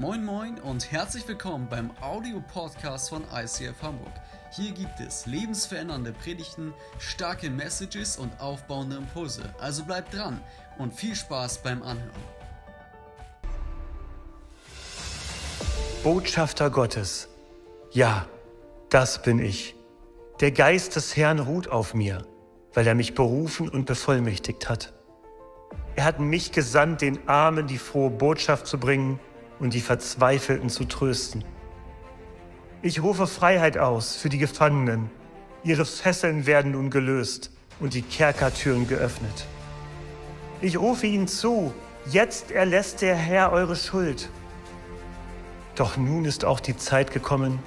Moin Moin und herzlich willkommen beim Audio-Podcast von ICF Hamburg. Hier gibt es lebensverändernde Predigten, starke Messages und aufbauende Impulse. Also bleibt dran und viel Spaß beim Anhören. Botschafter Gottes. Ja, das bin ich. Der Geist des Herrn ruht auf mir, weil er mich berufen und bevollmächtigt hat. Er hat mich gesandt, den Armen die frohe Botschaft zu bringen und die Verzweifelten zu trösten. Ich rufe Freiheit aus für die Gefangenen. Ihre Fesseln werden nun gelöst und die Kerkertüren geöffnet. Ich rufe ihnen zu, jetzt erlässt der Herr eure Schuld. Doch nun ist auch die Zeit gekommen,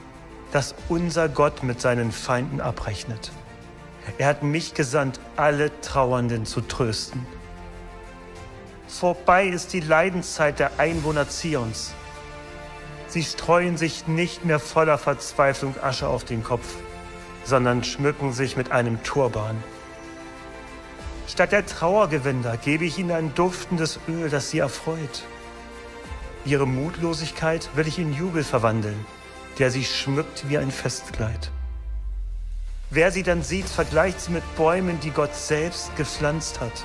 dass unser Gott mit seinen Feinden abrechnet. Er hat mich gesandt, alle Trauernden zu trösten. Vorbei ist die Leidenszeit der Einwohner Zions. Sie streuen sich nicht mehr voller Verzweiflung Asche auf den Kopf, sondern schmücken sich mit einem Turban. Statt der Trauergewänder gebe ich ihnen ein duftendes Öl, das sie erfreut. Ihre Mutlosigkeit will ich in Jubel verwandeln, der sie schmückt wie ein Festkleid. Wer sie dann sieht, vergleicht sie mit Bäumen, die Gott selbst gepflanzt hat.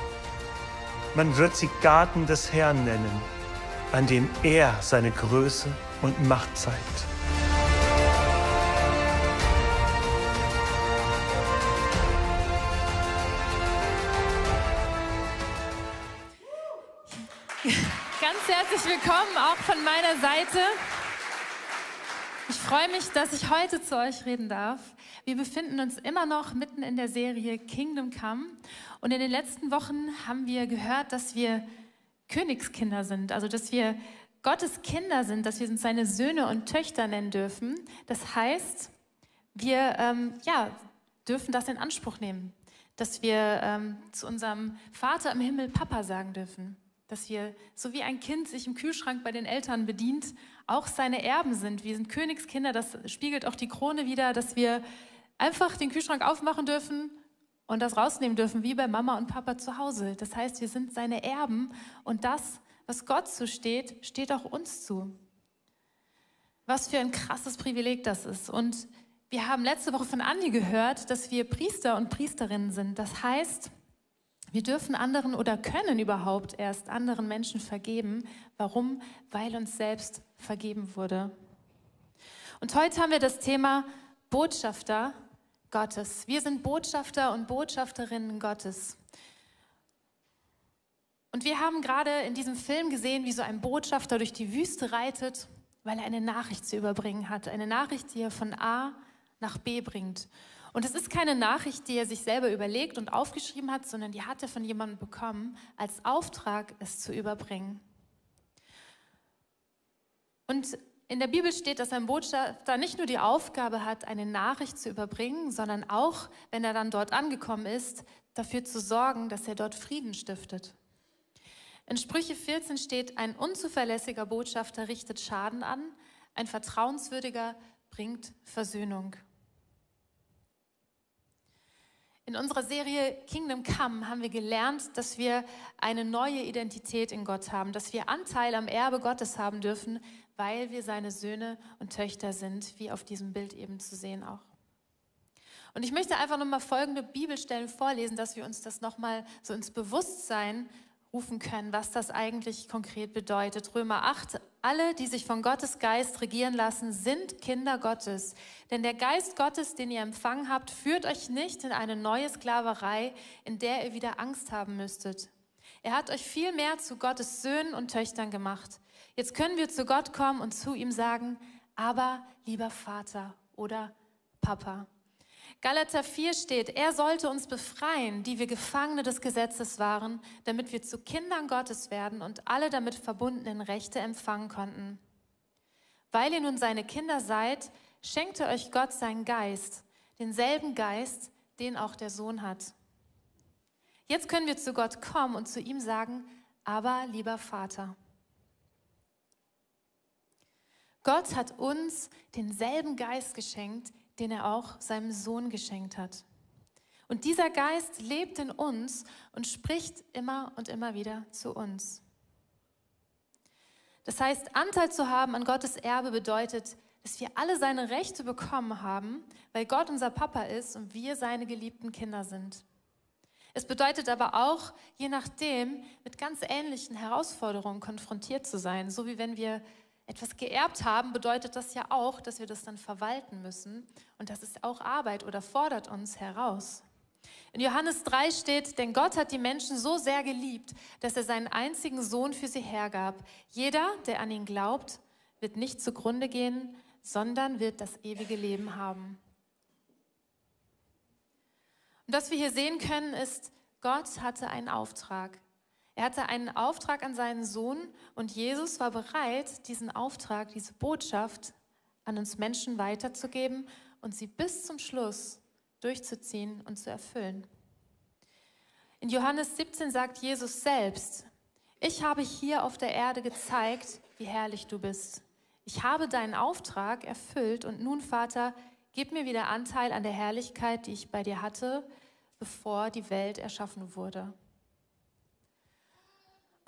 Man wird sie Garten des Herrn nennen, an dem er seine Größe und Macht zeigt. Ganz herzlich willkommen auch von meiner Seite. Ich freue mich, dass ich heute zu euch reden darf. Wir befinden uns immer noch mitten in der Serie Kingdom Come und in den letzten Wochen haben wir gehört, dass wir Königskinder sind, also dass wir Gottes Kinder sind, dass wir uns seine Söhne und Töchter nennen dürfen. Das heißt, wir ähm, ja, dürfen das in Anspruch nehmen, dass wir ähm, zu unserem Vater im Himmel Papa sagen dürfen, dass wir, so wie ein Kind sich im Kühlschrank bei den Eltern bedient, auch seine Erben sind. Wir sind Königskinder, das spiegelt auch die Krone wieder, dass wir einfach den Kühlschrank aufmachen dürfen und das rausnehmen dürfen, wie bei Mama und Papa zu Hause. Das heißt, wir sind seine Erben und das, was Gott zusteht, steht auch uns zu. Was für ein krasses Privileg das ist. Und wir haben letzte Woche von Andi gehört, dass wir Priester und Priesterinnen sind. Das heißt, wir dürfen anderen oder können überhaupt erst anderen Menschen vergeben. Warum? Weil uns selbst vergeben wurde. Und heute haben wir das Thema Botschafter Gottes. Wir sind Botschafter und Botschafterinnen Gottes. Und wir haben gerade in diesem Film gesehen, wie so ein Botschafter durch die Wüste reitet, weil er eine Nachricht zu überbringen hat. Eine Nachricht, die er von A nach B bringt. Und es ist keine Nachricht, die er sich selber überlegt und aufgeschrieben hat, sondern die hat er von jemandem bekommen, als Auftrag, es zu überbringen. Und in der Bibel steht, dass ein Botschafter nicht nur die Aufgabe hat, eine Nachricht zu überbringen, sondern auch, wenn er dann dort angekommen ist, dafür zu sorgen, dass er dort Frieden stiftet. In Sprüche 14 steht, ein unzuverlässiger Botschafter richtet Schaden an, ein vertrauenswürdiger bringt Versöhnung. In unserer Serie Kingdom Come haben wir gelernt, dass wir eine neue Identität in Gott haben, dass wir Anteil am Erbe Gottes haben dürfen, weil wir seine Söhne und Töchter sind, wie auf diesem Bild eben zu sehen auch. Und ich möchte einfach nochmal folgende Bibelstellen vorlesen, dass wir uns das nochmal so ins Bewusstsein rufen können, was das eigentlich konkret bedeutet. Römer 8, alle, die sich von Gottes Geist regieren lassen, sind Kinder Gottes. Denn der Geist Gottes, den ihr empfangen habt, führt euch nicht in eine neue Sklaverei, in der ihr wieder Angst haben müsstet. Er hat euch viel mehr zu Gottes Söhnen und Töchtern gemacht. Jetzt können wir zu Gott kommen und zu ihm sagen, aber lieber Vater oder Papa. Galater 4 steht, er sollte uns befreien, die wir Gefangene des Gesetzes waren, damit wir zu Kindern Gottes werden und alle damit verbundenen Rechte empfangen konnten. Weil ihr nun seine Kinder seid, schenkte euch Gott seinen Geist, denselben Geist, den auch der Sohn hat. Jetzt können wir zu Gott kommen und zu ihm sagen, aber lieber Vater. Gott hat uns denselben Geist geschenkt, den er auch seinem Sohn geschenkt hat. Und dieser Geist lebt in uns und spricht immer und immer wieder zu uns. Das heißt, Anteil zu haben an Gottes Erbe bedeutet, dass wir alle seine Rechte bekommen haben, weil Gott unser Papa ist und wir seine geliebten Kinder sind. Es bedeutet aber auch, je nachdem, mit ganz ähnlichen Herausforderungen konfrontiert zu sein. So wie wenn wir etwas geerbt haben, bedeutet das ja auch, dass wir das dann verwalten müssen. Und das ist auch Arbeit oder fordert uns heraus. In Johannes 3 steht, denn Gott hat die Menschen so sehr geliebt, dass er seinen einzigen Sohn für sie hergab. Jeder, der an ihn glaubt, wird nicht zugrunde gehen, sondern wird das ewige Leben haben. Und was wir hier sehen können, ist, Gott hatte einen Auftrag. Er hatte einen Auftrag an seinen Sohn und Jesus war bereit, diesen Auftrag, diese Botschaft an uns Menschen weiterzugeben und sie bis zum Schluss durchzuziehen und zu erfüllen. In Johannes 17 sagt Jesus selbst, ich habe hier auf der Erde gezeigt, wie herrlich du bist. Ich habe deinen Auftrag erfüllt und nun, Vater, gib mir wieder Anteil an der Herrlichkeit, die ich bei dir hatte, bevor die Welt erschaffen wurde.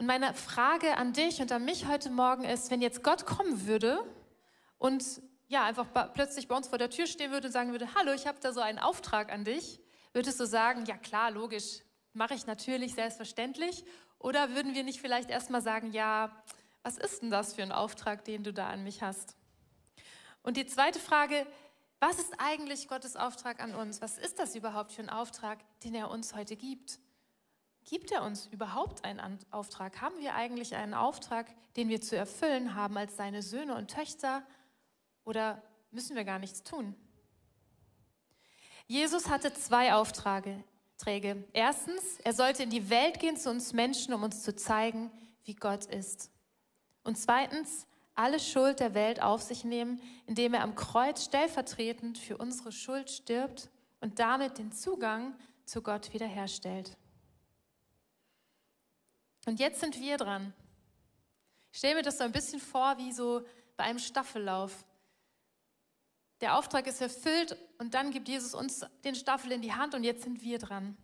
Und meine Frage an dich und an mich heute Morgen ist, wenn jetzt Gott kommen würde und ja, einfach plötzlich bei uns vor der Tür stehen würde und sagen würde, hallo, ich habe da so einen Auftrag an dich, würdest du sagen, ja klar, logisch, mache ich natürlich, selbstverständlich? Oder würden wir nicht vielleicht erstmal sagen, ja, was ist denn das für ein Auftrag, den du da an mich hast? Und die zweite Frage, was ist eigentlich Gottes Auftrag an uns? Was ist das überhaupt für ein Auftrag, den er uns heute gibt? Gibt er uns überhaupt einen Auftrag? Haben wir eigentlich einen Auftrag, den wir zu erfüllen haben als seine Söhne und Töchter? Oder müssen wir gar nichts tun? Jesus hatte zwei Aufträge. Erstens, er sollte in die Welt gehen zu uns Menschen, um uns zu zeigen, wie Gott ist. Und zweitens, alle Schuld der Welt auf sich nehmen, indem er am Kreuz stellvertretend für unsere Schuld stirbt und damit den Zugang zu Gott wiederherstellt. Und jetzt sind wir dran. Ich stelle mir das so ein bisschen vor wie so bei einem Staffellauf. Der Auftrag ist erfüllt und dann gibt Jesus uns den Staffel in die Hand und jetzt sind wir dran.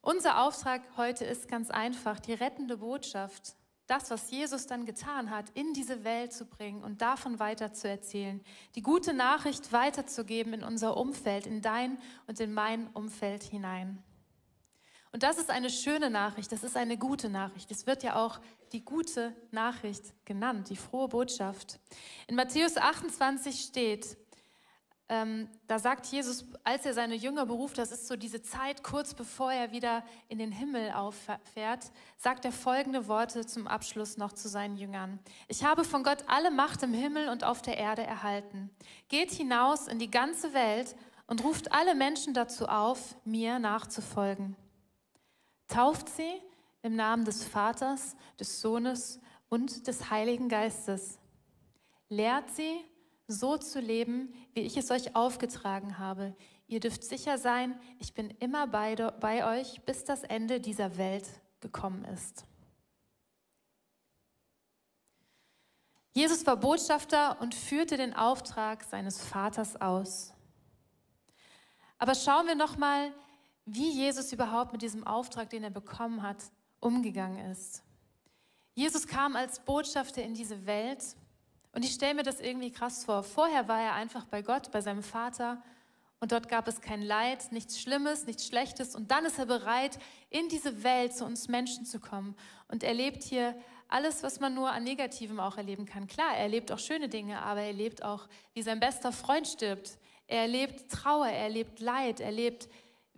Unser Auftrag heute ist ganz einfach, die rettende Botschaft das, was Jesus dann getan hat, in diese Welt zu bringen und davon weiterzuerzählen, die gute Nachricht weiterzugeben in unser Umfeld, in dein und in mein Umfeld hinein. Und das ist eine schöne Nachricht, das ist eine gute Nachricht. Es wird ja auch die gute Nachricht genannt, die frohe Botschaft. In Matthäus 28 steht, ähm, da sagt Jesus, als er seine Jünger beruft, das ist so diese Zeit kurz bevor er wieder in den Himmel auffährt, sagt er folgende Worte zum Abschluss noch zu seinen Jüngern. Ich habe von Gott alle Macht im Himmel und auf der Erde erhalten. Geht hinaus in die ganze Welt und ruft alle Menschen dazu auf, mir nachzufolgen. Tauft sie im Namen des Vaters, des Sohnes und des Heiligen Geistes. Lehrt sie, so zu leben, wie ich es euch aufgetragen habe. Ihr dürft sicher sein, ich bin immer bei, bei euch, bis das Ende dieser Welt gekommen ist. Jesus war Botschafter und führte den Auftrag seines Vaters aus. Aber schauen wir noch mal, wie Jesus überhaupt mit diesem Auftrag, den er bekommen hat, umgegangen ist. Jesus kam als Botschafter in diese Welt und ich stelle mir das irgendwie krass vor. Vorher war er einfach bei Gott, bei seinem Vater. Und dort gab es kein Leid, nichts Schlimmes, nichts Schlechtes. Und dann ist er bereit, in diese Welt zu uns Menschen zu kommen. Und er lebt hier alles, was man nur an Negativem auch erleben kann. Klar, er erlebt auch schöne Dinge, aber er erlebt auch, wie sein bester Freund stirbt. Er erlebt Trauer, er erlebt Leid, er erlebt,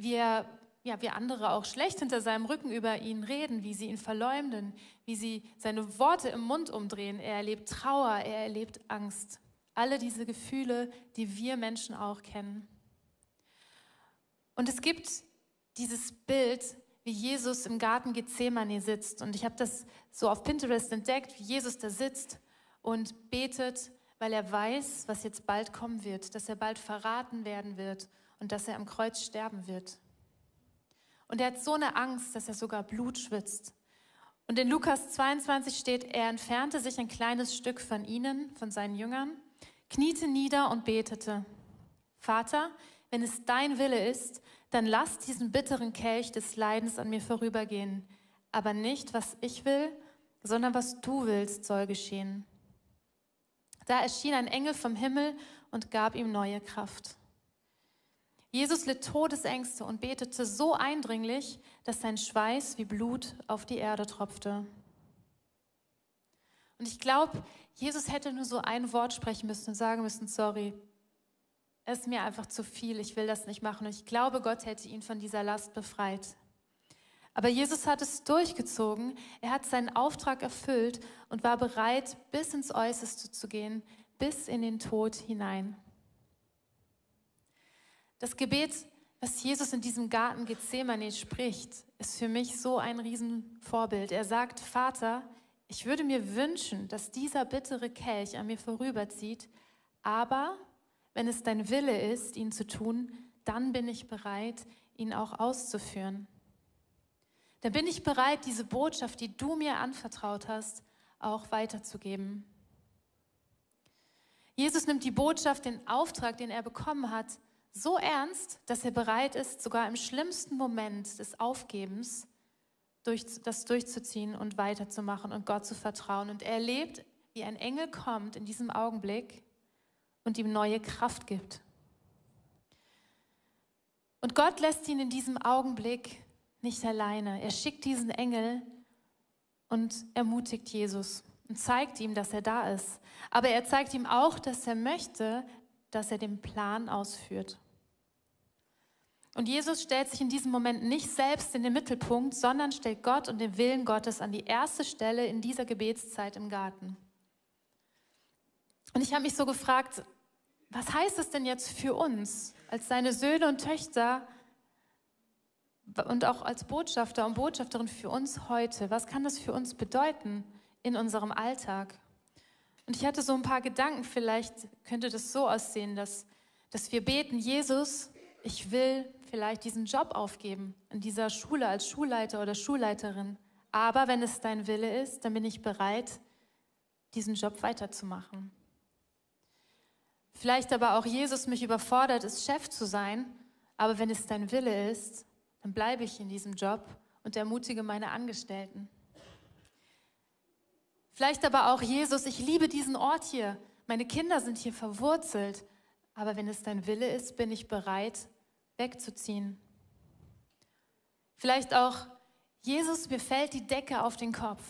wie er ja, wie andere auch schlecht hinter seinem Rücken über ihn reden, wie sie ihn verleumden, wie sie seine Worte im Mund umdrehen. Er erlebt Trauer, er erlebt Angst. Alle diese Gefühle, die wir Menschen auch kennen. Und es gibt dieses Bild, wie Jesus im Garten Gethsemane sitzt. Und ich habe das so auf Pinterest entdeckt, wie Jesus da sitzt und betet, weil er weiß, was jetzt bald kommen wird, dass er bald verraten werden wird und dass er am Kreuz sterben wird. Und er hat so eine Angst, dass er sogar Blut schwitzt. Und in Lukas 22 steht, er entfernte sich ein kleines Stück von ihnen, von seinen Jüngern, kniete nieder und betete. Vater, wenn es dein Wille ist, dann lass diesen bitteren Kelch des Leidens an mir vorübergehen. Aber nicht, was ich will, sondern was du willst, soll geschehen. Da erschien ein Engel vom Himmel und gab ihm neue Kraft. Jesus litt Todesängste und betete so eindringlich, dass sein Schweiß wie Blut auf die Erde tropfte. Und ich glaube, Jesus hätte nur so ein Wort sprechen müssen und sagen müssen, sorry, es ist mir einfach zu viel, ich will das nicht machen. Und ich glaube, Gott hätte ihn von dieser Last befreit. Aber Jesus hat es durchgezogen, er hat seinen Auftrag erfüllt und war bereit, bis ins Äußerste zu gehen, bis in den Tod hinein. Das Gebet, was Jesus in diesem Garten Gethsemane spricht, ist für mich so ein Riesenvorbild. Er sagt, Vater, ich würde mir wünschen, dass dieser bittere Kelch an mir vorüberzieht, aber wenn es dein Wille ist, ihn zu tun, dann bin ich bereit, ihn auch auszuführen. Dann bin ich bereit, diese Botschaft, die du mir anvertraut hast, auch weiterzugeben. Jesus nimmt die Botschaft, den Auftrag, den er bekommen hat, so ernst, dass er bereit ist, sogar im schlimmsten Moment des Aufgebens durch, das durchzuziehen und weiterzumachen und Gott zu vertrauen. Und er erlebt, wie ein Engel kommt in diesem Augenblick und ihm neue Kraft gibt. Und Gott lässt ihn in diesem Augenblick nicht alleine. Er schickt diesen Engel und ermutigt Jesus und zeigt ihm, dass er da ist. Aber er zeigt ihm auch, dass er möchte, dass er den Plan ausführt. Und Jesus stellt sich in diesem Moment nicht selbst in den Mittelpunkt, sondern stellt Gott und den Willen Gottes an die erste Stelle in dieser Gebetszeit im Garten. Und ich habe mich so gefragt, was heißt es denn jetzt für uns als seine Söhne und Töchter und auch als Botschafter und Botschafterin für uns heute? Was kann das für uns bedeuten in unserem Alltag? Und ich hatte so ein paar Gedanken, vielleicht könnte das so aussehen, dass, dass wir beten, Jesus, ich will vielleicht diesen Job aufgeben in dieser Schule als Schulleiter oder Schulleiterin. Aber wenn es dein Wille ist, dann bin ich bereit, diesen Job weiterzumachen. Vielleicht aber auch Jesus mich überfordert ist, Chef zu sein, aber wenn es dein Wille ist, dann bleibe ich in diesem Job und ermutige meine Angestellten. Vielleicht aber auch Jesus, ich liebe diesen Ort hier, meine Kinder sind hier verwurzelt, aber wenn es dein Wille ist, bin ich bereit, wegzuziehen. Vielleicht auch, Jesus, mir fällt die Decke auf den Kopf,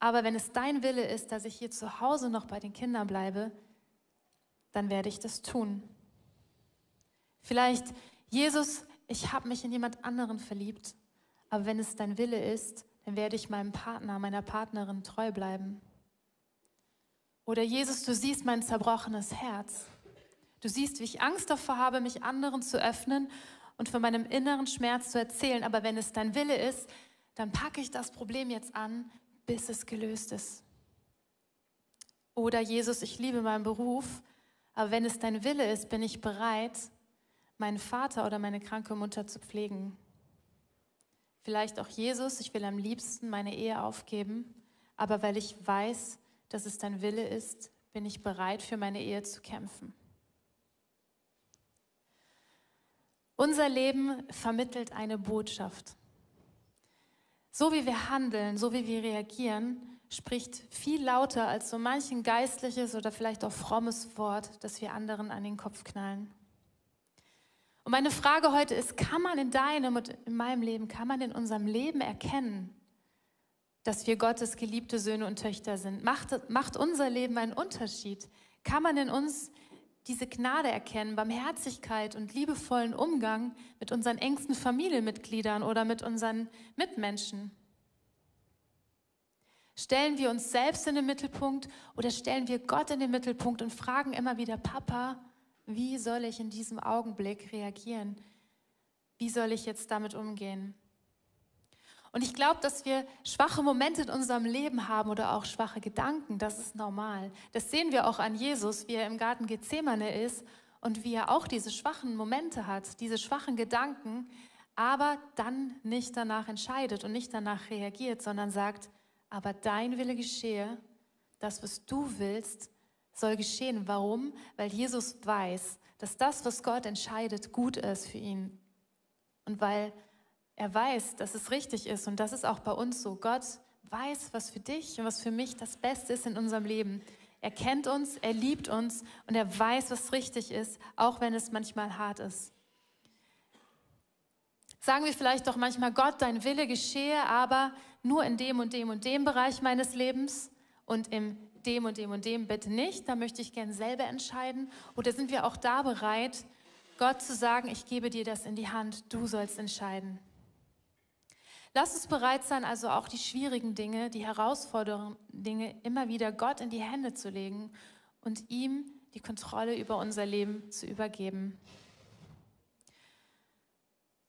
aber wenn es dein Wille ist, dass ich hier zu Hause noch bei den Kindern bleibe, dann werde ich das tun. Vielleicht, Jesus, ich habe mich in jemand anderen verliebt, aber wenn es dein Wille ist, dann werde ich meinem Partner, meiner Partnerin treu bleiben. Oder Jesus, du siehst mein zerbrochenes Herz. Du siehst, wie ich Angst davor habe, mich anderen zu öffnen und von meinem inneren Schmerz zu erzählen. Aber wenn es dein Wille ist, dann packe ich das Problem jetzt an, bis es gelöst ist. Oder Jesus, ich liebe meinen Beruf, aber wenn es dein Wille ist, bin ich bereit, meinen Vater oder meine kranke Mutter zu pflegen. Vielleicht auch Jesus, ich will am liebsten meine Ehe aufgeben, aber weil ich weiß, dass es dein Wille ist, bin ich bereit, für meine Ehe zu kämpfen. Unser Leben vermittelt eine Botschaft. So wie wir handeln, so wie wir reagieren, spricht viel lauter als so manchen geistliches oder vielleicht auch frommes Wort, das wir anderen an den Kopf knallen. Und meine Frage heute ist, kann man in deinem und in meinem Leben, kann man in unserem Leben erkennen, dass wir Gottes geliebte Söhne und Töchter sind? Macht, macht unser Leben einen Unterschied? Kann man in uns diese Gnade erkennen, Barmherzigkeit und liebevollen Umgang mit unseren engsten Familienmitgliedern oder mit unseren Mitmenschen? Stellen wir uns selbst in den Mittelpunkt oder stellen wir Gott in den Mittelpunkt und fragen immer wieder, Papa, wie soll ich in diesem Augenblick reagieren? Wie soll ich jetzt damit umgehen? Und ich glaube, dass wir schwache Momente in unserem Leben haben oder auch schwache Gedanken. Das ist normal. Das sehen wir auch an Jesus, wie er im Garten Gethsemane ist und wie er auch diese schwachen Momente hat, diese schwachen Gedanken, aber dann nicht danach entscheidet und nicht danach reagiert, sondern sagt, aber dein Wille geschehe, das, was du willst, soll geschehen. Warum? Weil Jesus weiß, dass das, was Gott entscheidet, gut ist für ihn. Und weil er weiß, dass es richtig ist und das ist auch bei uns so. Gott weiß, was für dich und was für mich das Beste ist in unserem Leben. Er kennt uns, er liebt uns und er weiß, was richtig ist, auch wenn es manchmal hart ist. Sagen wir vielleicht doch manchmal, Gott, dein Wille geschehe, aber nur in dem und dem und dem Bereich meines Lebens und in dem und dem und dem bitte nicht. Da möchte ich gern selber entscheiden. Oder sind wir auch da bereit, Gott zu sagen, ich gebe dir das in die Hand, du sollst entscheiden. Lass uns bereit sein, also auch die schwierigen Dinge, die herausfordernden Dinge immer wieder Gott in die Hände zu legen und ihm die Kontrolle über unser Leben zu übergeben.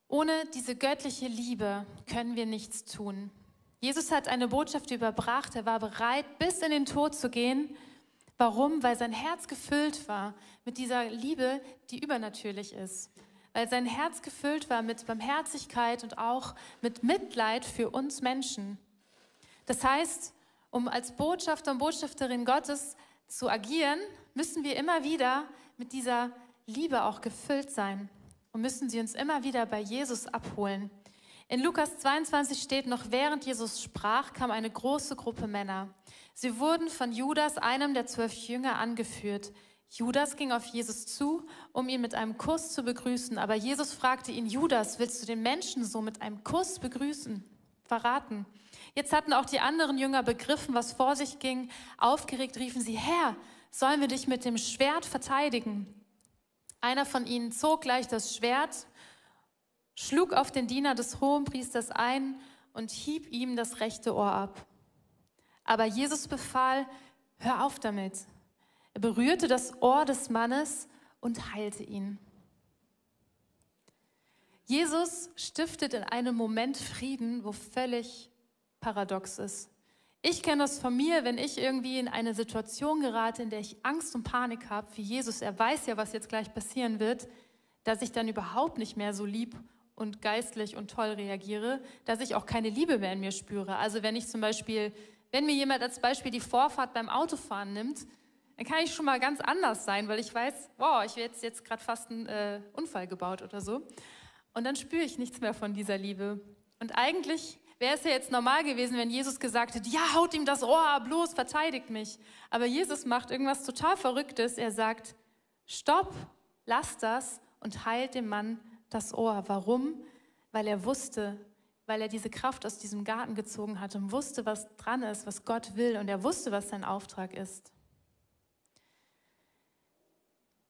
Ohne diese göttliche Liebe können wir nichts tun. Jesus hat eine Botschaft überbracht, er war bereit, bis in den Tod zu gehen. Warum? Weil sein Herz gefüllt war mit dieser Liebe, die übernatürlich ist weil sein Herz gefüllt war mit Barmherzigkeit und auch mit Mitleid für uns Menschen. Das heißt, um als Botschafter und Botschafterin Gottes zu agieren, müssen wir immer wieder mit dieser Liebe auch gefüllt sein und müssen sie uns immer wieder bei Jesus abholen. In Lukas 22 steht noch, während Jesus sprach, kam eine große Gruppe Männer. Sie wurden von Judas, einem der zwölf Jünger, angeführt. Judas ging auf Jesus zu, um ihn mit einem Kuss zu begrüßen. Aber Jesus fragte ihn, Judas, willst du den Menschen so mit einem Kuss begrüßen? Verraten. Jetzt hatten auch die anderen Jünger begriffen, was vor sich ging. Aufgeregt riefen sie, Herr, sollen wir dich mit dem Schwert verteidigen? Einer von ihnen zog gleich das Schwert, schlug auf den Diener des Hohenpriesters ein und hieb ihm das rechte Ohr ab. Aber Jesus befahl, hör auf damit. Er berührte das Ohr des Mannes und heilte ihn. Jesus stiftet in einem Moment Frieden, wo völlig paradox ist. Ich kenne das von mir, wenn ich irgendwie in eine Situation gerate, in der ich Angst und Panik habe, wie Jesus, er weiß ja, was jetzt gleich passieren wird, dass ich dann überhaupt nicht mehr so lieb und geistlich und toll reagiere, dass ich auch keine Liebe mehr in mir spüre. Also wenn ich zum Beispiel, wenn mir jemand als Beispiel die Vorfahrt beim Autofahren nimmt, dann kann ich schon mal ganz anders sein, weil ich weiß, wow, ich werde jetzt, jetzt gerade fast einen äh, Unfall gebaut oder so. Und dann spüre ich nichts mehr von dieser Liebe. Und eigentlich wäre es ja jetzt normal gewesen, wenn Jesus gesagt hätte, ja, haut ihm das Ohr ab, bloß verteidigt mich. Aber Jesus macht irgendwas total Verrücktes. Er sagt, stopp, lass das und heilt dem Mann das Ohr. Warum? Weil er wusste, weil er diese Kraft aus diesem Garten gezogen hat und wusste, was dran ist, was Gott will. Und er wusste, was sein Auftrag ist.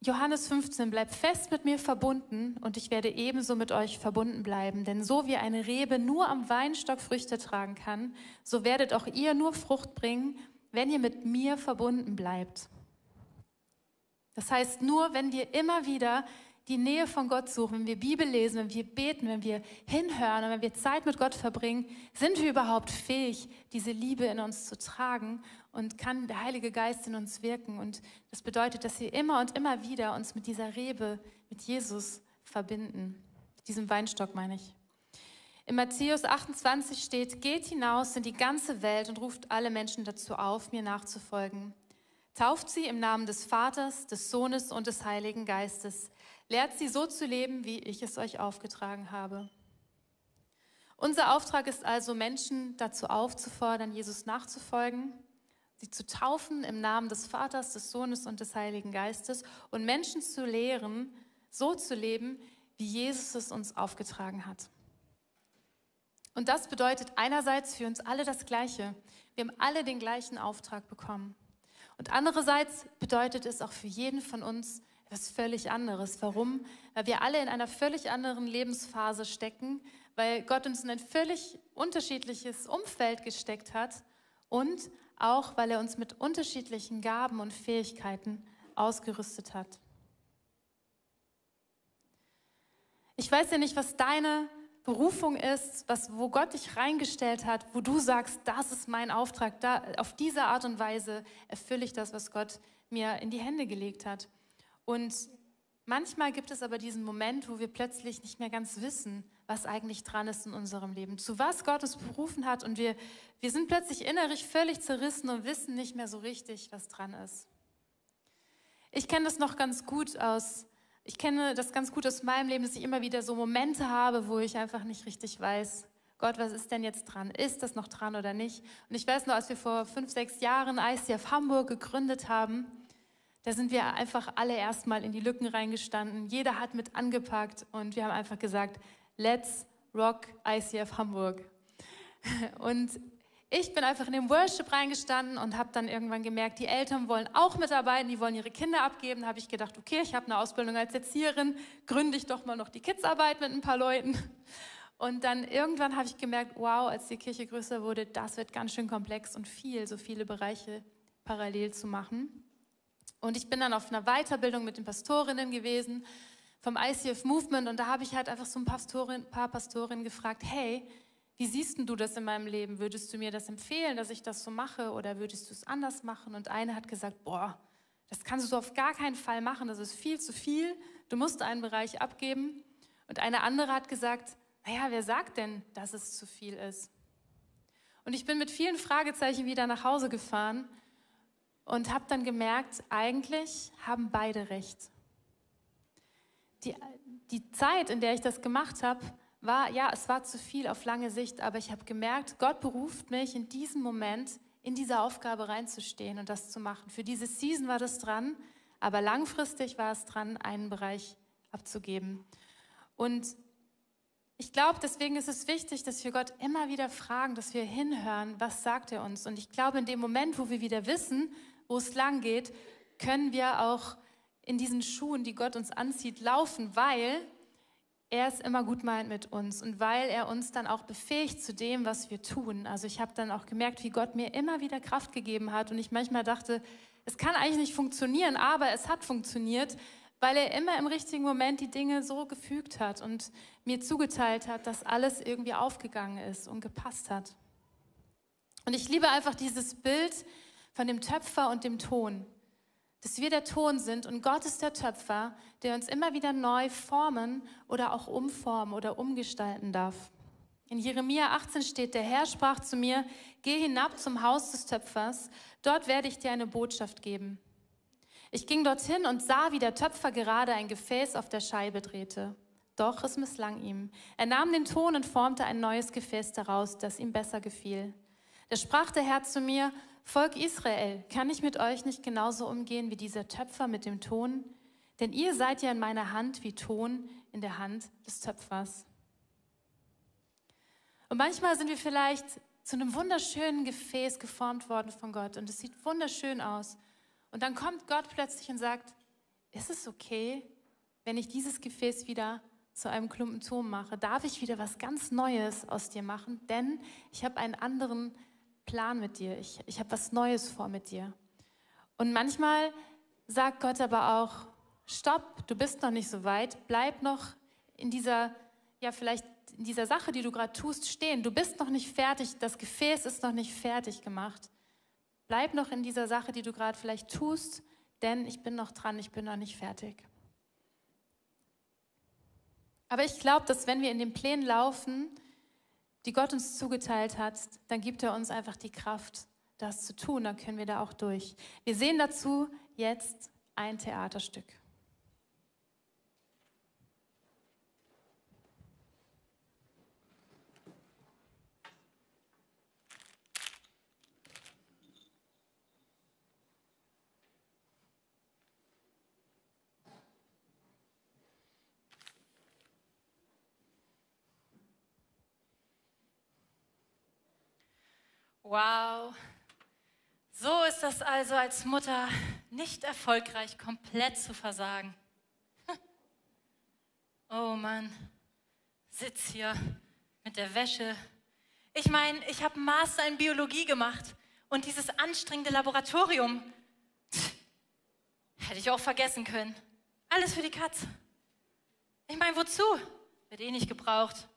Johannes 15, bleibt fest mit mir verbunden und ich werde ebenso mit euch verbunden bleiben. Denn so wie eine Rebe nur am Weinstock Früchte tragen kann, so werdet auch ihr nur Frucht bringen, wenn ihr mit mir verbunden bleibt. Das heißt, nur wenn wir immer wieder die Nähe von Gott suchen, wenn wir Bibel lesen, wenn wir beten, wenn wir hinhören und wenn wir Zeit mit Gott verbringen, sind wir überhaupt fähig, diese Liebe in uns zu tragen und kann der Heilige Geist in uns wirken. Und das bedeutet, dass wir immer und immer wieder uns mit dieser Rebe, mit Jesus verbinden. Diesem Weinstock meine ich. In Matthäus 28 steht, geht hinaus in die ganze Welt und ruft alle Menschen dazu auf, mir nachzufolgen. Tauft sie im Namen des Vaters, des Sohnes und des Heiligen Geistes Lehrt sie so zu leben, wie ich es euch aufgetragen habe. Unser Auftrag ist also, Menschen dazu aufzufordern, Jesus nachzufolgen, sie zu taufen im Namen des Vaters, des Sohnes und des Heiligen Geistes und Menschen zu lehren, so zu leben, wie Jesus es uns aufgetragen hat. Und das bedeutet einerseits für uns alle das Gleiche. Wir haben alle den gleichen Auftrag bekommen. Und andererseits bedeutet es auch für jeden von uns, etwas völlig anderes. Warum? Weil wir alle in einer völlig anderen Lebensphase stecken, weil Gott uns in ein völlig unterschiedliches Umfeld gesteckt hat und auch, weil er uns mit unterschiedlichen Gaben und Fähigkeiten ausgerüstet hat. Ich weiß ja nicht, was deine Berufung ist, was, wo Gott dich reingestellt hat, wo du sagst, das ist mein Auftrag, da, auf diese Art und Weise erfülle ich das, was Gott mir in die Hände gelegt hat. Und manchmal gibt es aber diesen Moment, wo wir plötzlich nicht mehr ganz wissen, was eigentlich dran ist in unserem Leben, zu was Gott uns berufen hat. Und wir, wir sind plötzlich innerlich völlig zerrissen und wissen nicht mehr so richtig, was dran ist. Ich kenne das noch ganz gut aus, ich kenne das ganz gut aus meinem Leben, dass ich immer wieder so Momente habe, wo ich einfach nicht richtig weiß, Gott, was ist denn jetzt dran? Ist das noch dran oder nicht? Und ich weiß noch, als wir vor fünf, sechs Jahren ICF Hamburg gegründet haben, da sind wir einfach alle erstmal in die Lücken reingestanden. Jeder hat mit angepackt und wir haben einfach gesagt, let's rock ICF Hamburg. Und ich bin einfach in den Worship reingestanden und habe dann irgendwann gemerkt, die Eltern wollen auch mitarbeiten, die wollen ihre Kinder abgeben. Da habe ich gedacht, okay, ich habe eine Ausbildung als Erzieherin, gründe ich doch mal noch die Kidsarbeit mit ein paar Leuten. Und dann irgendwann habe ich gemerkt, wow, als die Kirche größer wurde, das wird ganz schön komplex und viel, so viele Bereiche parallel zu machen. Und ich bin dann auf einer Weiterbildung mit den Pastorinnen gewesen vom ICF Movement und da habe ich halt einfach so ein Pastorin, paar Pastorinnen gefragt, hey, wie siehst du das in meinem Leben? Würdest du mir das empfehlen, dass ich das so mache oder würdest du es anders machen? Und eine hat gesagt, boah, das kannst du so auf gar keinen Fall machen, das ist viel zu viel, du musst einen Bereich abgeben. Und eine andere hat gesagt, naja, wer sagt denn, dass es zu viel ist? Und ich bin mit vielen Fragezeichen wieder nach Hause gefahren und habe dann gemerkt, eigentlich haben beide recht. Die, die Zeit, in der ich das gemacht habe, war, ja, es war zu viel auf lange Sicht, aber ich habe gemerkt, Gott beruft mich in diesem Moment, in diese Aufgabe reinzustehen und das zu machen. Für diese Season war das dran, aber langfristig war es dran, einen Bereich abzugeben. Und ich glaube, deswegen ist es wichtig, dass wir Gott immer wieder fragen, dass wir hinhören, was sagt er uns. Und ich glaube, in dem Moment, wo wir wieder wissen, wo es lang geht, können wir auch in diesen Schuhen, die Gott uns anzieht, laufen, weil er es immer gut meint mit uns und weil er uns dann auch befähigt zu dem, was wir tun. Also ich habe dann auch gemerkt, wie Gott mir immer wieder Kraft gegeben hat und ich manchmal dachte, es kann eigentlich nicht funktionieren, aber es hat funktioniert, weil er immer im richtigen Moment die Dinge so gefügt hat und mir zugeteilt hat, dass alles irgendwie aufgegangen ist und gepasst hat. Und ich liebe einfach dieses Bild von dem Töpfer und dem Ton, dass wir der Ton sind und Gott ist der Töpfer, der uns immer wieder neu formen oder auch umformen oder umgestalten darf. In Jeremia 18 steht, der Herr sprach zu mir, geh hinab zum Haus des Töpfers, dort werde ich dir eine Botschaft geben. Ich ging dorthin und sah, wie der Töpfer gerade ein Gefäß auf der Scheibe drehte. Doch es misslang ihm. Er nahm den Ton und formte ein neues Gefäß daraus, das ihm besser gefiel. Da sprach der Herr zu mir, Volk Israel, kann ich mit euch nicht genauso umgehen wie dieser Töpfer mit dem Ton? Denn ihr seid ja in meiner Hand wie Ton in der Hand des Töpfers. Und manchmal sind wir vielleicht zu einem wunderschönen Gefäß geformt worden von Gott und es sieht wunderschön aus. Und dann kommt Gott plötzlich und sagt, ist es okay, wenn ich dieses Gefäß wieder zu einem Klumpen Ton mache? Darf ich wieder was ganz Neues aus dir machen? Denn ich habe einen anderen Plan mit dir. Ich, ich habe was Neues vor mit dir. Und manchmal sagt Gott aber auch, stopp, du bist noch nicht so weit, bleib noch in dieser, ja vielleicht in dieser Sache, die du gerade tust, stehen. Du bist noch nicht fertig, das Gefäß ist noch nicht fertig gemacht. Bleib noch in dieser Sache, die du gerade vielleicht tust, denn ich bin noch dran, ich bin noch nicht fertig. Aber ich glaube, dass wenn wir in den Plänen laufen, die Gott uns zugeteilt hat, dann gibt er uns einfach die Kraft, das zu tun. Dann können wir da auch durch. Wir sehen dazu jetzt ein Theaterstück. Wow. So ist das also als Mutter nicht erfolgreich, komplett zu versagen. Oh Mann, sitz hier mit der Wäsche. Ich meine, ich habe Master in Biologie gemacht und dieses anstrengende Laboratorium hätte ich auch vergessen können. Alles für die Katze. Ich meine, wozu? Wird eh nicht gebraucht.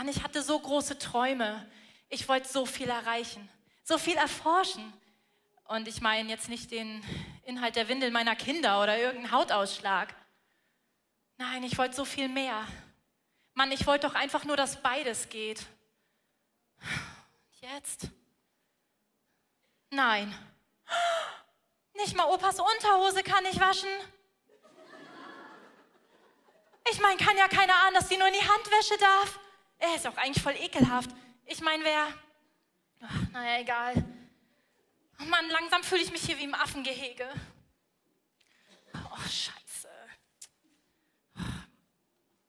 Mann, ich hatte so große Träume. Ich wollte so viel erreichen, so viel erforschen. Und ich meine jetzt nicht den Inhalt der Windel meiner Kinder oder irgendeinen Hautausschlag. Nein, ich wollte so viel mehr. Mann, ich wollte doch einfach nur, dass beides geht. Jetzt? Nein. Nicht mal Opas Unterhose kann ich waschen. Ich meine, kann ja keiner ahnen, dass die nur in die Handwäsche darf. Er ist auch eigentlich voll ekelhaft. Ich meine, wer. Ach, naja, egal. Oh Mann, langsam fühle ich mich hier wie im Affengehege. Oh, Scheiße.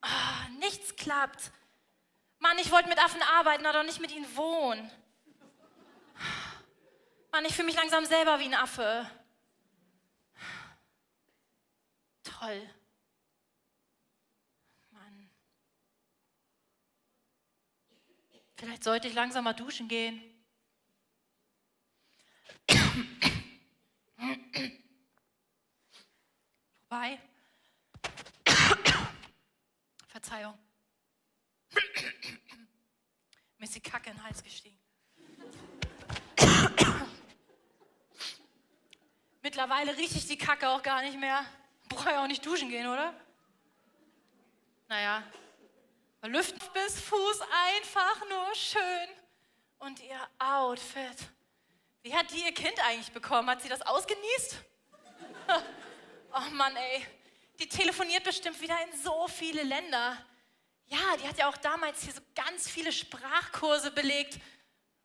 Oh, nichts klappt. Mann, ich wollte mit Affen arbeiten, aber nicht mit ihnen wohnen. Mann, ich fühle mich langsam selber wie ein Affe. Toll. Vielleicht sollte ich langsam mal duschen gehen. Wobei. Verzeihung. Mir ist die Kacke in den Hals gestiegen. Mittlerweile rieche ich die Kacke auch gar nicht mehr. Brauche ja auch nicht duschen gehen, oder? Naja, lüften bis Fuß einfach nur schön. Und ihr Outfit. Wie hat die ihr Kind eigentlich bekommen? Hat sie das ausgenießt? oh Mann, ey. Die telefoniert bestimmt wieder in so viele Länder. Ja, die hat ja auch damals hier so ganz viele Sprachkurse belegt.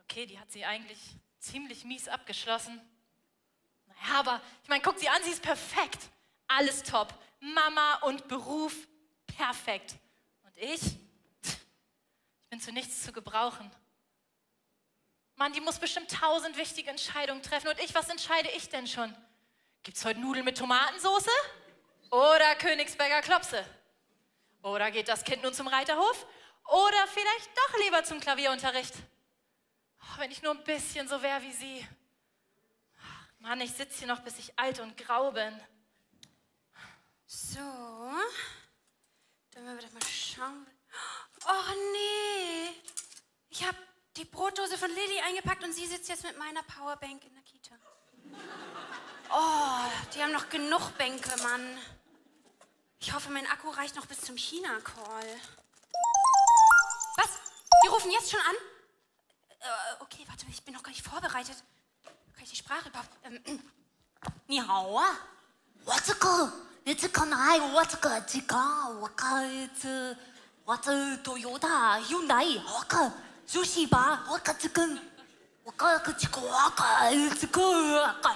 Okay, die hat sie eigentlich ziemlich mies abgeschlossen. Naja, aber ich meine, guck sie an, sie ist perfekt. Alles top. Mama und Beruf perfekt. Und ich? Bin zu nichts zu gebrauchen. Mann, die muss bestimmt tausend wichtige Entscheidungen treffen. Und ich, was entscheide ich denn schon? Gibt's heute Nudeln mit Tomatensauce? Oder Königsberger Klopse? Oder geht das Kind nun zum Reiterhof? Oder vielleicht doch lieber zum Klavierunterricht? Oh, wenn ich nur ein bisschen so wäre wie sie. Mann, ich sitze hier noch, bis ich alt und grau bin. So. Dann werden wir mal schauen oh nee, ich habe die Brotdose von Lilly eingepackt und sie sitzt jetzt mit meiner Powerbank in der Kita. Oh, die haben noch genug Bänke, Mann. Ich hoffe, mein Akku reicht noch bis zum China-Call. Was? Die rufen jetzt schon an? Äh, okay, warte, ich bin noch gar nicht vorbereitet. Kann ich die Sprache überhaupt... Ähm, Ni hao ah. What's good? It's a what's good? 我这个这个我开这我这 Toyota Hyundai 我个就是吧，我个这个我个个这个我个这个我个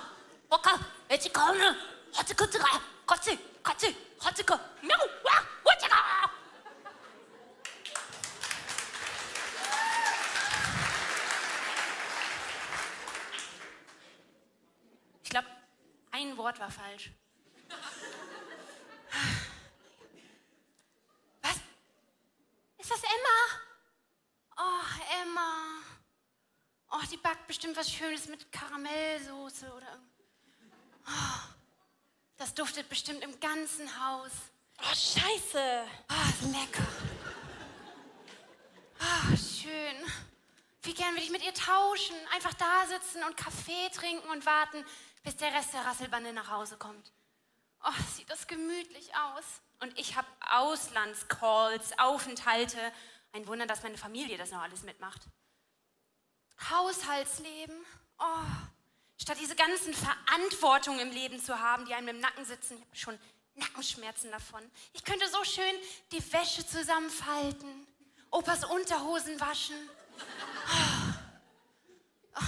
我个哎这个呢，我这个这个我这我这我这个喵哇我这个。Ich glaube, ein Wort war falsch. Bestimmt was Schönes mit Karamellsoße oder oh, Das duftet bestimmt im ganzen Haus. Oh, scheiße. Ah, lecker. Ah, schön. Wie gern würde ich mit ihr tauschen. Einfach da sitzen und Kaffee trinken und warten, bis der Rest der Rasselbande nach Hause kommt. Oh, sieht das gemütlich aus. Und ich habe Auslandscalls, Aufenthalte. Ein Wunder, dass meine Familie das noch alles mitmacht. Haushaltsleben. Oh, statt diese ganzen Verantwortungen im Leben zu haben, die einem im Nacken sitzen. Ich habe schon Nackenschmerzen davon. Ich könnte so schön die Wäsche zusammenfalten, Opas Unterhosen waschen. Oh. Oh.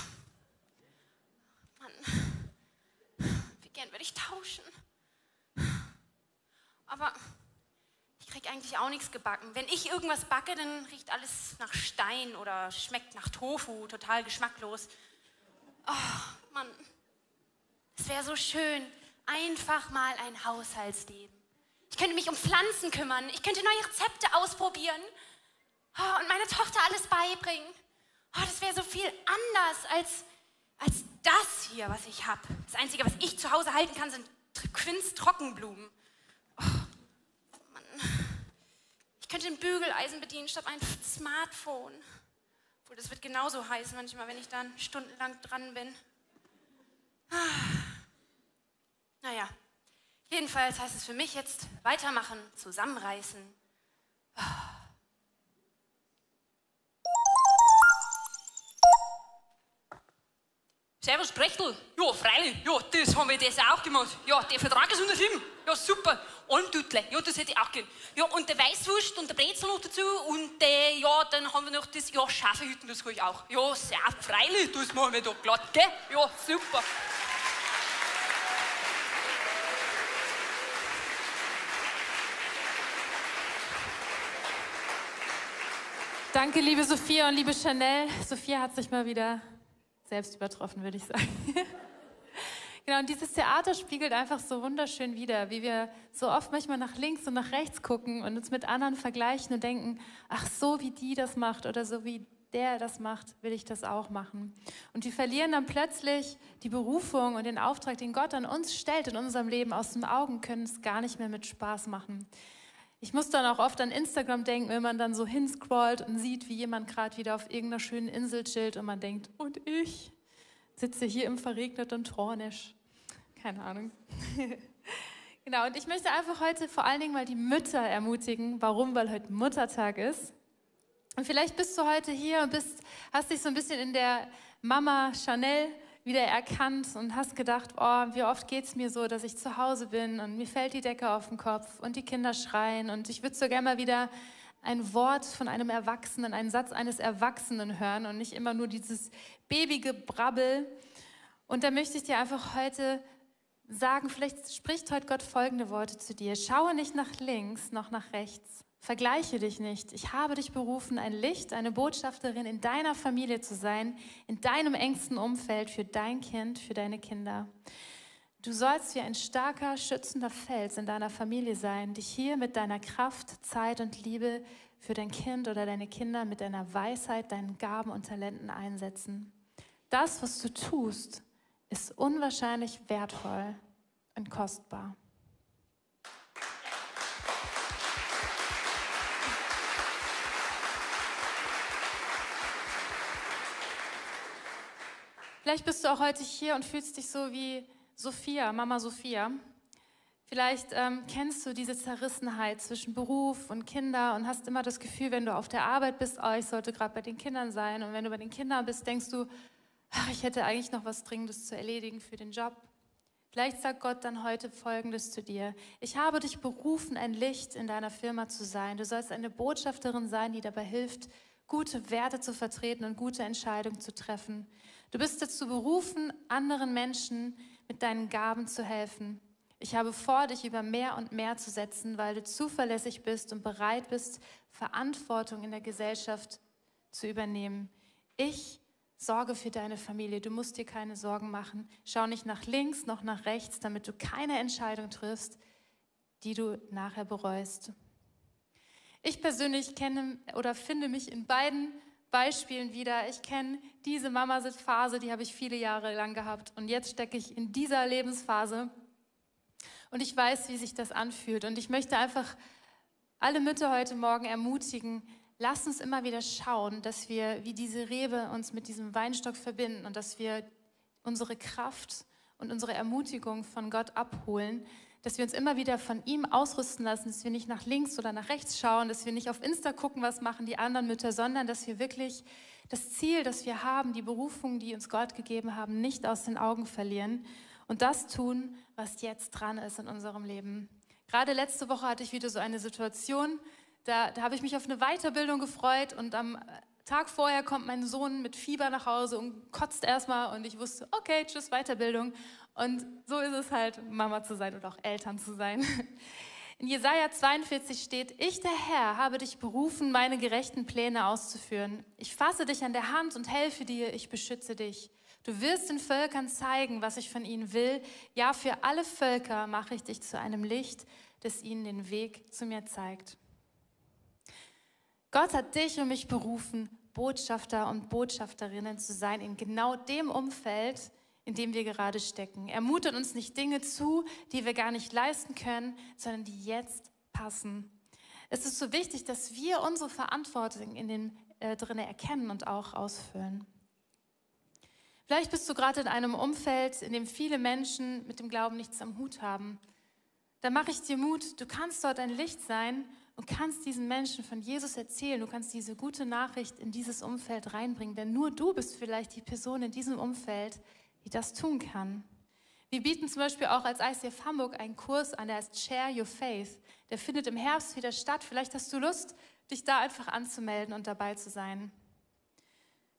Mann, wie gern würde ich tauschen. Aber krieg eigentlich auch nichts gebacken. Wenn ich irgendwas backe, dann riecht alles nach Stein oder schmeckt nach Tofu, total geschmacklos. Oh, Mann. Es wäre so schön, einfach mal ein Haushaltsleben. Ich könnte mich um Pflanzen kümmern, ich könnte neue Rezepte ausprobieren oh, und meiner Tochter alles beibringen. Oh, das wäre so viel anders als, als das hier, was ich habe. Das Einzige, was ich zu Hause halten kann, sind Quinns Trockenblumen. Oh, Mann. Ich könnte ein Bügeleisen bedienen statt ein Smartphone. Obwohl, das wird genauso heiß manchmal, wenn ich dann stundenlang dran bin. Naja, jedenfalls heißt es für mich jetzt weitermachen, zusammenreißen. Servus Brechtel. Ja, freilich. Ja, das haben wir das auch gemacht. Ja, der Vertrag ist unterschrieben. Ja, super. Almdütle. Ja, das hätte ich auch gern. Ja, und der Weißwurst und der Brezel noch dazu. Und äh, ja, dann haben wir noch das, ja, Schafehütten, das habe ich auch. Ja, sehr freilich, das machen wir doch glatt, gell? Ja, super. Danke, liebe Sophia und liebe Chanel. Sophia hat sich mal wieder selbst übertroffen, würde ich sagen. genau, und dieses Theater spiegelt einfach so wunderschön wider, wie wir so oft manchmal nach links und nach rechts gucken und uns mit anderen vergleichen und denken, ach, so wie die das macht oder so wie der das macht, will ich das auch machen. Und wir verlieren dann plötzlich die Berufung und den Auftrag, den Gott an uns stellt in unserem Leben aus den Augen, können es gar nicht mehr mit Spaß machen. Ich muss dann auch oft an Instagram denken, wenn man dann so hinscrollt und sieht, wie jemand gerade wieder auf irgendeiner schönen Insel chillt und man denkt, und ich sitze hier im verregneten Tornisch. Keine Ahnung. genau, und ich möchte einfach heute vor allen Dingen mal die Mütter ermutigen. Warum? Weil heute Muttertag ist. Und vielleicht bist du heute hier und bist, hast dich so ein bisschen in der Mama Chanel wieder erkannt und hast gedacht, oh, wie oft geht es mir so, dass ich zu Hause bin und mir fällt die Decke auf den Kopf und die Kinder schreien und ich würde so gerne mal wieder ein Wort von einem Erwachsenen, einen Satz eines Erwachsenen hören und nicht immer nur dieses Babygebrabbel. Und da möchte ich dir einfach heute sagen, vielleicht spricht heute Gott folgende Worte zu dir. Schaue nicht nach links noch nach rechts. Vergleiche dich nicht. Ich habe dich berufen, ein Licht, eine Botschafterin in deiner Familie zu sein, in deinem engsten Umfeld, für dein Kind, für deine Kinder. Du sollst wie ein starker, schützender Fels in deiner Familie sein, dich hier mit deiner Kraft, Zeit und Liebe für dein Kind oder deine Kinder mit deiner Weisheit, deinen Gaben und Talenten einsetzen. Das, was du tust, ist unwahrscheinlich wertvoll und kostbar. Vielleicht bist du auch heute hier und fühlst dich so wie Sophia, Mama Sophia. Vielleicht ähm, kennst du diese Zerrissenheit zwischen Beruf und Kinder und hast immer das Gefühl, wenn du auf der Arbeit bist, oh, ich sollte gerade bei den Kindern sein. Und wenn du bei den Kindern bist, denkst du, ach, ich hätte eigentlich noch was Dringendes zu erledigen für den Job. Vielleicht sagt Gott dann heute Folgendes zu dir. Ich habe dich berufen, ein Licht in deiner Firma zu sein. Du sollst eine Botschafterin sein, die dabei hilft, gute Werte zu vertreten und gute Entscheidungen zu treffen. Du bist dazu berufen, anderen Menschen mit deinen Gaben zu helfen. Ich habe vor, dich über mehr und mehr zu setzen, weil du zuverlässig bist und bereit bist, Verantwortung in der Gesellschaft zu übernehmen. Ich sorge für deine Familie. Du musst dir keine Sorgen machen. Schau nicht nach links noch nach rechts, damit du keine Entscheidung triffst, die du nachher bereust. Ich persönlich kenne oder finde mich in beiden Beispielen wieder. Ich kenne diese Mama-Phase, die habe ich viele Jahre lang gehabt und jetzt stecke ich in dieser Lebensphase und ich weiß, wie sich das anfühlt. Und ich möchte einfach alle Mütter heute Morgen ermutigen, lasst uns immer wieder schauen, dass wir wie diese Rebe uns mit diesem Weinstock verbinden und dass wir unsere Kraft und unsere Ermutigung von Gott abholen, dass wir uns immer wieder von ihm ausrüsten lassen, dass wir nicht nach links oder nach rechts schauen, dass wir nicht auf Insta gucken, was machen die anderen Mütter, sondern dass wir wirklich das Ziel, das wir haben, die Berufung, die uns Gott gegeben haben, nicht aus den Augen verlieren und das tun, was jetzt dran ist in unserem Leben. Gerade letzte Woche hatte ich wieder so eine Situation, da, da habe ich mich auf eine Weiterbildung gefreut und am Tag vorher kommt mein Sohn mit Fieber nach Hause und kotzt erstmal und ich wusste, okay, tschüss, Weiterbildung. Und so ist es halt, Mama zu sein oder auch Eltern zu sein. In Jesaja 42 steht: Ich, der Herr, habe dich berufen, meine gerechten Pläne auszuführen. Ich fasse dich an der Hand und helfe dir, ich beschütze dich. Du wirst den Völkern zeigen, was ich von ihnen will. Ja, für alle Völker mache ich dich zu einem Licht, das ihnen den Weg zu mir zeigt. Gott hat dich und mich berufen, Botschafter und Botschafterinnen zu sein in genau dem Umfeld, in dem wir gerade stecken. Er mutet uns nicht Dinge zu, die wir gar nicht leisten können, sondern die jetzt passen. Es ist so wichtig, dass wir unsere Verantwortung in den äh, drinnen erkennen und auch ausfüllen. Vielleicht bist du gerade in einem Umfeld, in dem viele Menschen mit dem Glauben nichts am Hut haben. Da mache ich dir Mut, du kannst dort ein Licht sein und kannst diesen Menschen von Jesus erzählen. Du kannst diese gute Nachricht in dieses Umfeld reinbringen, denn nur du bist vielleicht die Person in diesem Umfeld, die das tun kann. Wir bieten zum Beispiel auch als ICF Hamburg einen Kurs an, der heißt Share Your Faith. Der findet im Herbst wieder statt. Vielleicht hast du Lust, dich da einfach anzumelden und dabei zu sein.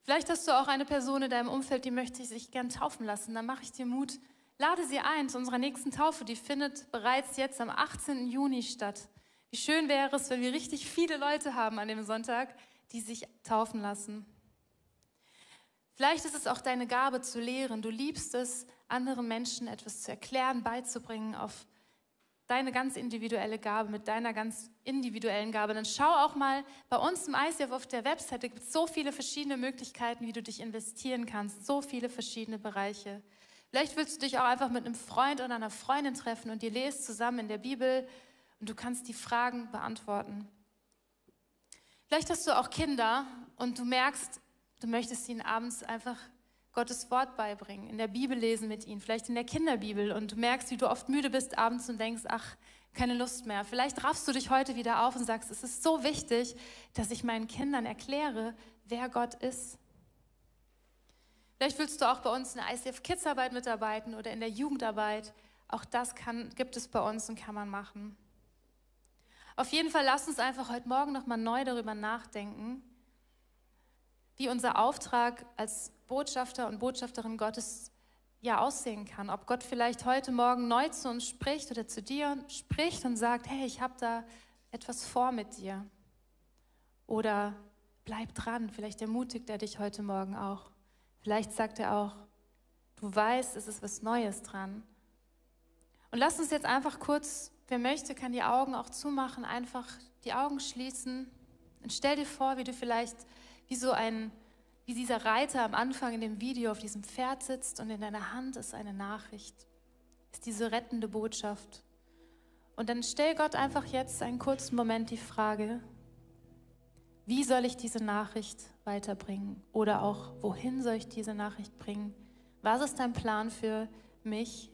Vielleicht hast du auch eine Person in deinem Umfeld, die möchte sich gern taufen lassen. Dann mache ich dir Mut. Lade sie ein zu unserer nächsten Taufe. Die findet bereits jetzt am 18. Juni statt. Wie schön wäre es, wenn wir richtig viele Leute haben an dem Sonntag, die sich taufen lassen. Vielleicht ist es auch deine Gabe zu lehren. Du liebst es, anderen Menschen etwas zu erklären, beizubringen auf deine ganz individuelle Gabe, mit deiner ganz individuellen Gabe. Dann schau auch mal bei uns im ICF auf der Webseite gibt es so viele verschiedene Möglichkeiten, wie du dich investieren kannst, so viele verschiedene Bereiche. Vielleicht willst du dich auch einfach mit einem Freund oder einer Freundin treffen und ihr lest zusammen in der Bibel und du kannst die Fragen beantworten. Vielleicht hast du auch Kinder und du merkst, du möchtest ihnen abends einfach Gottes Wort beibringen, in der Bibel lesen mit ihnen, vielleicht in der Kinderbibel und du merkst, wie du oft müde bist abends und denkst, ach, keine Lust mehr. Vielleicht raffst du dich heute wieder auf und sagst, es ist so wichtig, dass ich meinen Kindern erkläre, wer Gott ist. Vielleicht willst du auch bei uns in der ICF Kids Arbeit mitarbeiten oder in der Jugendarbeit. Auch das kann, gibt es bei uns und kann man machen. Auf jeden Fall lass uns einfach heute Morgen nochmal neu darüber nachdenken, wie unser Auftrag als Botschafter und Botschafterin Gottes ja aussehen kann. Ob Gott vielleicht heute Morgen neu zu uns spricht oder zu dir spricht und sagt, hey, ich habe da etwas vor mit dir. Oder bleib dran, vielleicht ermutigt er dich heute Morgen auch. Vielleicht sagt er auch, du weißt, es ist was Neues dran. Und lass uns jetzt einfach kurz, wer möchte, kann die Augen auch zumachen, einfach die Augen schließen und stell dir vor, wie du vielleicht wie so ein, wie dieser Reiter am Anfang in dem Video auf diesem Pferd sitzt und in deiner Hand ist eine Nachricht, ist diese rettende Botschaft. Und dann stell Gott einfach jetzt einen kurzen Moment die Frage, wie soll ich diese Nachricht weiterbringen? Oder auch, wohin soll ich diese Nachricht bringen? Was ist dein Plan für mich?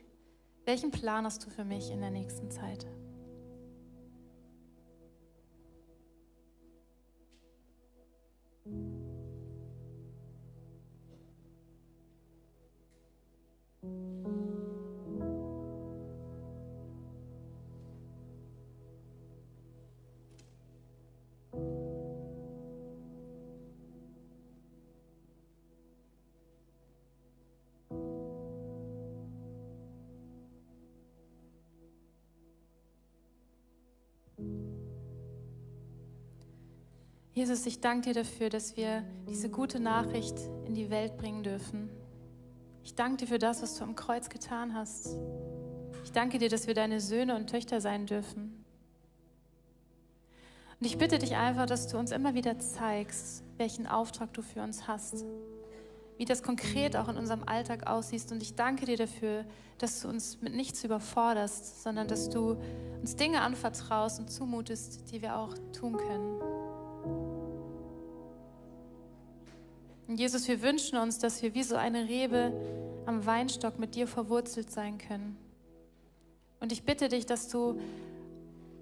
Welchen Plan hast du für mich in der nächsten Zeit? thank you Jesus, ich danke dir dafür, dass wir diese gute Nachricht in die Welt bringen dürfen. Ich danke dir für das, was du am Kreuz getan hast. Ich danke dir, dass wir deine Söhne und Töchter sein dürfen. Und ich bitte dich einfach, dass du uns immer wieder zeigst, welchen Auftrag du für uns hast, wie das konkret auch in unserem Alltag aussieht. Und ich danke dir dafür, dass du uns mit nichts überforderst, sondern dass du uns Dinge anvertraust und zumutest, die wir auch tun können. Und Jesus, wir wünschen uns, dass wir wie so eine Rebe am Weinstock mit dir verwurzelt sein können. Und ich bitte dich, dass du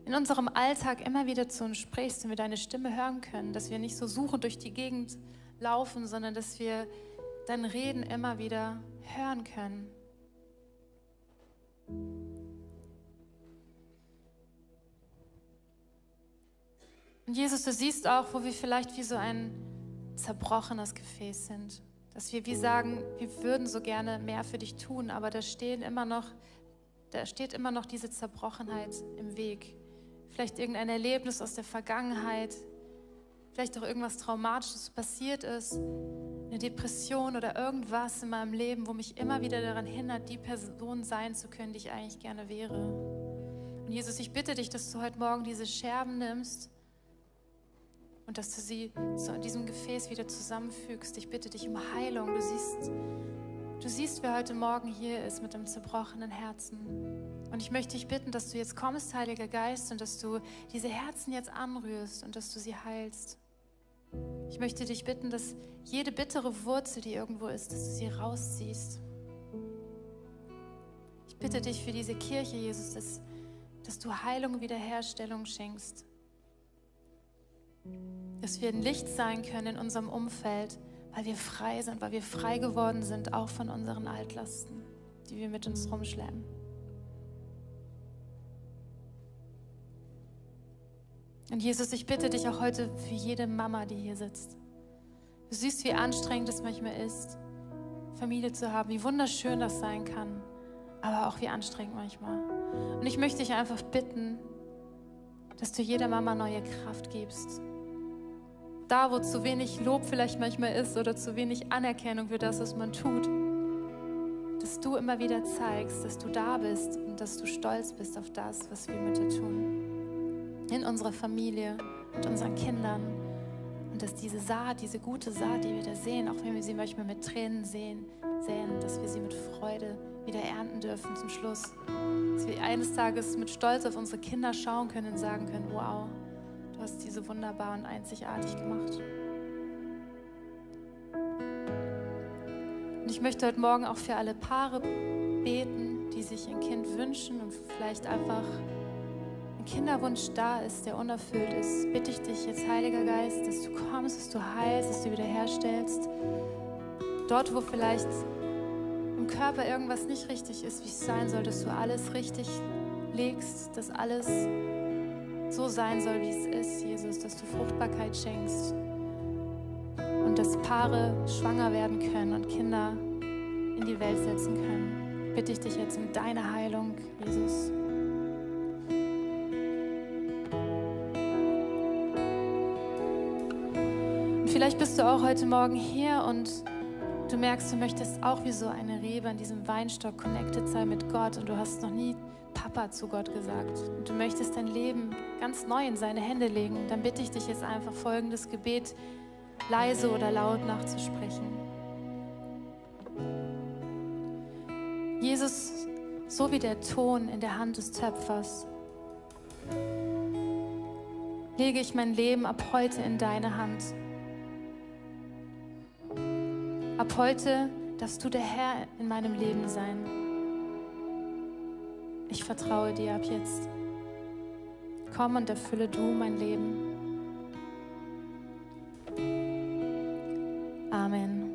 in unserem Alltag immer wieder zu uns sprichst und wir deine Stimme hören können, dass wir nicht so suchend durch die Gegend laufen, sondern dass wir dein Reden immer wieder hören können. Und Jesus, du siehst auch, wo wir vielleicht wie so ein zerbrochenes Gefäß sind. Dass wir wie sagen, wir würden so gerne mehr für dich tun, aber da stehen immer noch, da steht immer noch diese Zerbrochenheit im Weg. Vielleicht irgendein Erlebnis aus der Vergangenheit, vielleicht auch irgendwas Traumatisches passiert ist, eine Depression oder irgendwas in meinem Leben, wo mich immer wieder daran hindert, die Person sein zu können, die ich eigentlich gerne wäre. Und Jesus, ich bitte dich, dass du heute Morgen diese Scherben nimmst und dass du sie zu diesem Gefäß wieder zusammenfügst. Ich bitte dich um Heilung. Du siehst, du siehst, wer heute Morgen hier ist mit einem zerbrochenen Herzen. Und ich möchte dich bitten, dass du jetzt kommst, Heiliger Geist, und dass du diese Herzen jetzt anrührst und dass du sie heilst. Ich möchte dich bitten, dass jede bittere Wurzel, die irgendwo ist, dass du sie rausziehst. Ich bitte dich für diese Kirche, Jesus, dass, dass du Heilung und Wiederherstellung schenkst dass wir ein Licht sein können in unserem Umfeld, weil wir frei sind, weil wir frei geworden sind, auch von unseren Altlasten. die wir mit uns rumschleppen. Und Jesus, ich bitte dich auch heute für jede Mama, die hier sitzt. Du siehst, wie anstrengend es manchmal ist, Familie zu haben, wie wunderschön das sein kann, aber auch wie anstrengend manchmal. Und ich möchte dich einfach bitten, dass du jeder Mama neue Kraft gibst. Da, wo zu wenig Lob vielleicht manchmal ist oder zu wenig Anerkennung für das, was man tut, dass du immer wieder zeigst, dass du da bist und dass du stolz bist auf das, was wir Mütter tun. In unserer Familie, mit unseren Kindern. Und dass diese Saat, diese gute Saat, die wir da sehen, auch wenn wir sie manchmal mit Tränen sehen, sehen, dass wir sie mit Freude wieder ernten dürfen zum Schluss. Dass wir eines Tages mit Stolz auf unsere Kinder schauen können und sagen können, wow, du hast diese wunderbar und einzigartig gemacht. Und ich möchte heute Morgen auch für alle Paare beten, die sich ein Kind wünschen und vielleicht einfach ein Kinderwunsch da ist, der unerfüllt ist. Bitte ich dich jetzt, Heiliger Geist, dass du kommst, dass du heilst, dass du wiederherstellst. Dort, wo vielleicht im Körper irgendwas nicht richtig ist, wie es sein soll, dass du alles richtig legst, dass alles so sein soll, wie es ist, Jesus, dass du Fruchtbarkeit schenkst und dass Paare schwanger werden können und Kinder in die Welt setzen können. Bitte ich dich jetzt um deine Heilung, Jesus. Und vielleicht bist du auch heute Morgen hier und du merkst, du möchtest auch wie so eine Rebe an diesem Weinstock connected sein mit Gott und du hast noch nie Papa zu Gott gesagt und du möchtest dein Leben ganz neu in seine Hände legen, dann bitte ich dich jetzt einfach folgendes Gebet leise oder laut nachzusprechen. Jesus, so wie der Ton in der Hand des Töpfers, lege ich mein Leben ab heute in deine Hand. Ab heute darfst du der Herr in meinem Leben sein. Ich vertraue dir ab jetzt. Komm und erfülle du mein Leben. Amen.